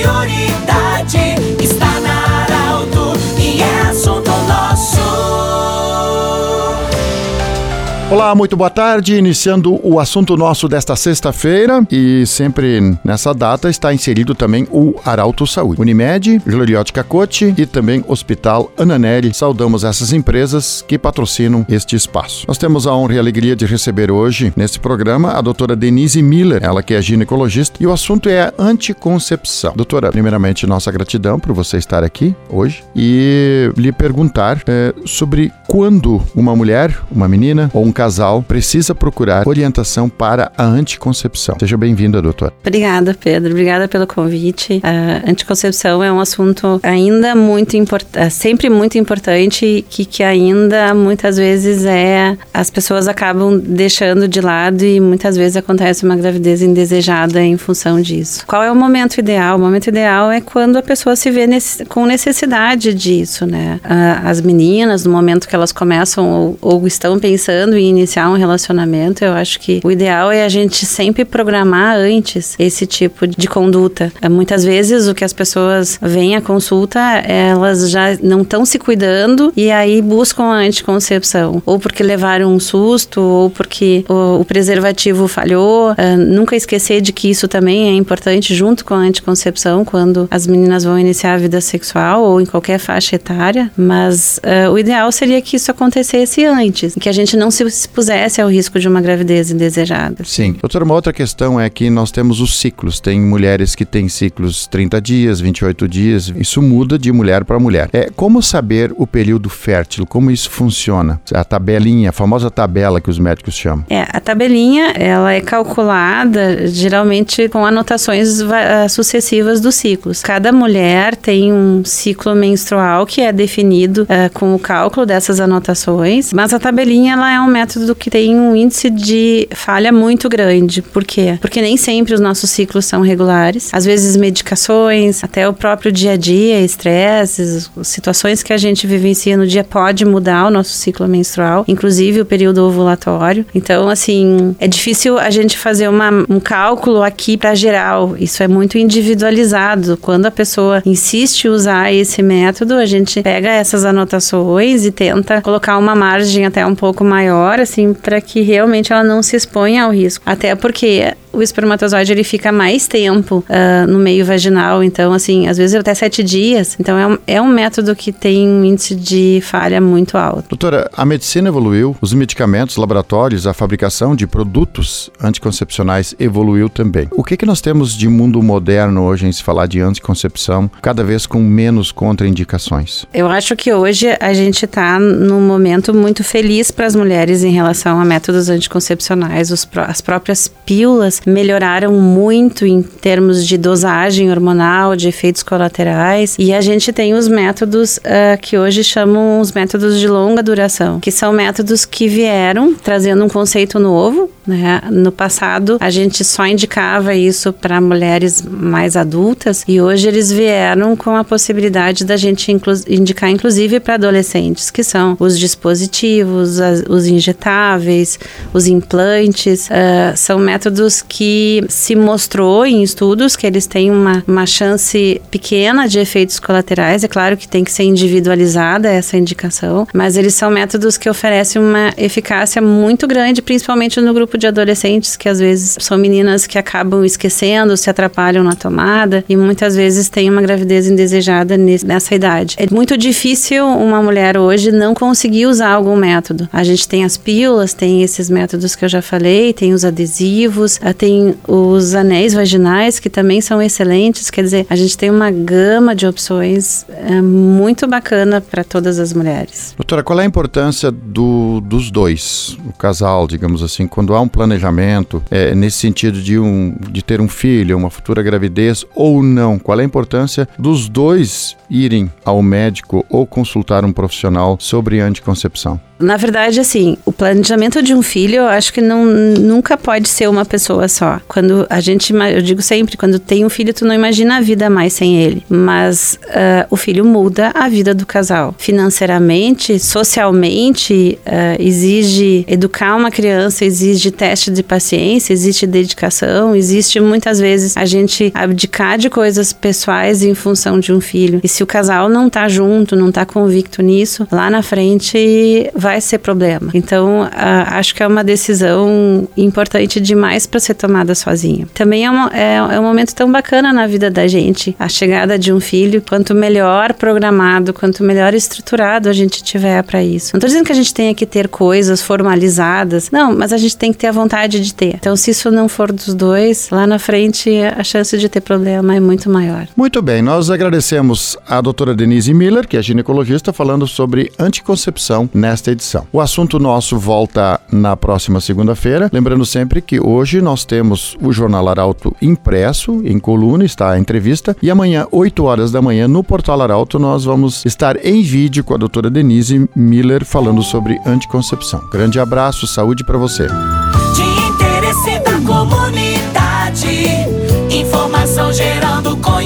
よりだ Olá, muito boa tarde. Iniciando o assunto nosso desta sexta-feira e sempre nessa data está inserido também o Arauto Saúde, Unimed, Gloriote Cacote e também Hospital Ananelli. Saudamos essas empresas que patrocinam este espaço. Nós temos a honra e a alegria de receber hoje nesse programa a doutora Denise Miller, ela que é ginecologista e o assunto é anticoncepção. Doutora, primeiramente nossa gratidão por você estar aqui hoje e lhe perguntar é, sobre quando uma mulher, uma menina ou um casal precisa procurar orientação para a anticoncepção. Seja bem-vinda, doutora. Obrigada, Pedro. Obrigada pelo convite. A anticoncepção é um assunto ainda muito importante, é sempre muito importante que, que ainda muitas vezes é as pessoas acabam deixando de lado e muitas vezes acontece uma gravidez indesejada em função disso. Qual é o momento ideal? O momento ideal é quando a pessoa se vê nesse, com necessidade disso, né? As meninas, no momento que elas começam ou, ou estão pensando em iniciar um relacionamento, eu acho que o ideal é a gente sempre programar antes esse tipo de conduta. Muitas vezes o que as pessoas vêm à consulta, elas já não estão se cuidando e aí buscam a anticoncepção, ou porque levaram um susto, ou porque o, o preservativo falhou. Uh, nunca esquecer de que isso também é importante junto com a anticoncepção quando as meninas vão iniciar a vida sexual ou em qualquer faixa etária, mas uh, o ideal seria que isso acontecesse antes, que a gente não se expusesse ao risco de uma gravidez indesejada. Sim. Doutora, uma outra questão é que nós temos os ciclos. Tem mulheres que têm ciclos 30 dias, 28 dias. Isso muda de mulher para mulher. É como saber o período fértil? Como isso funciona? A tabelinha, a famosa tabela que os médicos chamam. É, a tabelinha, ela é calculada geralmente com anotações ah, sucessivas dos ciclos. Cada mulher tem um ciclo menstrual que é definido uh, com o cálculo dessas anotações, mas a tabelinha ela é um método que tem um índice de falha muito grande. Por quê? Porque nem sempre os nossos ciclos são regulares. Às vezes medicações, até o próprio dia a dia, estresses, situações que a gente vivencia no dia pode mudar o nosso ciclo menstrual, inclusive o período ovulatório. Então, assim, é difícil a gente fazer uma, um cálculo aqui para geral. Isso é muito individualizado. Quando a pessoa insiste em usar esse método, a gente pega essas anotações e tenta colocar uma margem até um pouco maior, assim, para que realmente ela não se exponha ao risco. Até porque o espermatozoide ele fica mais tempo uh, no meio vaginal, então assim, às vezes até sete dias. Então é um, é um método que tem um índice de falha muito alto. Doutora, a medicina evoluiu, os medicamentos, laboratórios, a fabricação de produtos anticoncepcionais evoluiu também. O que que nós temos de mundo moderno hoje em se falar de anticoncepção, cada vez com menos contraindicações? Eu acho que hoje a gente está num momento muito feliz para as mulheres em relação a métodos anticoncepcionais, os, as próprias pílulas melhoraram muito em termos de dosagem hormonal, de efeitos colaterais. E a gente tem os métodos uh, que hoje chamam os métodos de longa duração, que são métodos que vieram trazendo um conceito novo. Né? No passado, a gente só indicava isso para mulheres mais adultas e hoje eles vieram com a possibilidade da gente inclu indicar, inclusive, para adolescentes, que são os dispositivos, as, os injetáveis, os implantes. Uh, são métodos que se mostrou em estudos que eles têm uma, uma chance pequena de efeitos colaterais. É claro que tem que ser individualizada essa indicação, mas eles são métodos que oferecem uma eficácia muito grande, principalmente no grupo de adolescentes, que às vezes são meninas que acabam esquecendo, se atrapalham na tomada e muitas vezes têm uma gravidez indesejada nessa idade. É muito difícil uma mulher hoje não conseguir usar algum método. A gente tem as pílulas, tem esses métodos que eu já falei, tem os adesivos, tem os anéis vaginais, que também são excelentes. Quer dizer, a gente tem uma gama de opções é, muito bacana para todas as mulheres. Doutora, qual é a importância do, dos dois, o casal, digamos assim, quando há um planejamento, é, nesse sentido de, um, de ter um filho, uma futura gravidez ou não? Qual é a importância dos dois irem ao médico ou consultar um profissional sobre anticoncepção? Na verdade, assim, o planejamento de um filho, eu acho que não, nunca pode ser uma pessoa só. Quando a gente, eu digo sempre, quando tem um filho, tu não imagina a vida mais sem ele. Mas uh, o filho muda a vida do casal. Financeiramente, socialmente, uh, exige educar uma criança, exige de teste de paciência, existe dedicação, existe muitas vezes a gente abdicar de coisas pessoais em função de um filho. E se o casal não tá junto, não tá convicto nisso, lá na frente vai ser problema. Então, acho que é uma decisão importante demais para ser tomada sozinha. Também é, uma, é, é um momento tão bacana na vida da gente, a chegada de um filho. Quanto melhor programado, quanto melhor estruturado a gente tiver para isso. Não estou dizendo que a gente tenha que ter coisas formalizadas, não, mas a gente tem que ter a vontade de ter. Então, se isso não for dos dois, lá na frente a chance de ter problema é muito maior. Muito bem, nós agradecemos a doutora Denise Miller, que é ginecologista, falando sobre anticoncepção nesta edição. O assunto nosso volta na próxima segunda-feira. Lembrando sempre que hoje nós temos o Jornal Arauto impresso, em coluna, está a entrevista, e amanhã, 8 horas da manhã, no Portal Arauto, nós vamos estar em vídeo com a doutora Denise Miller falando sobre anticoncepção. Grande abraço, saúde para você. Interesse da comunidade, informação gerando conhecimento,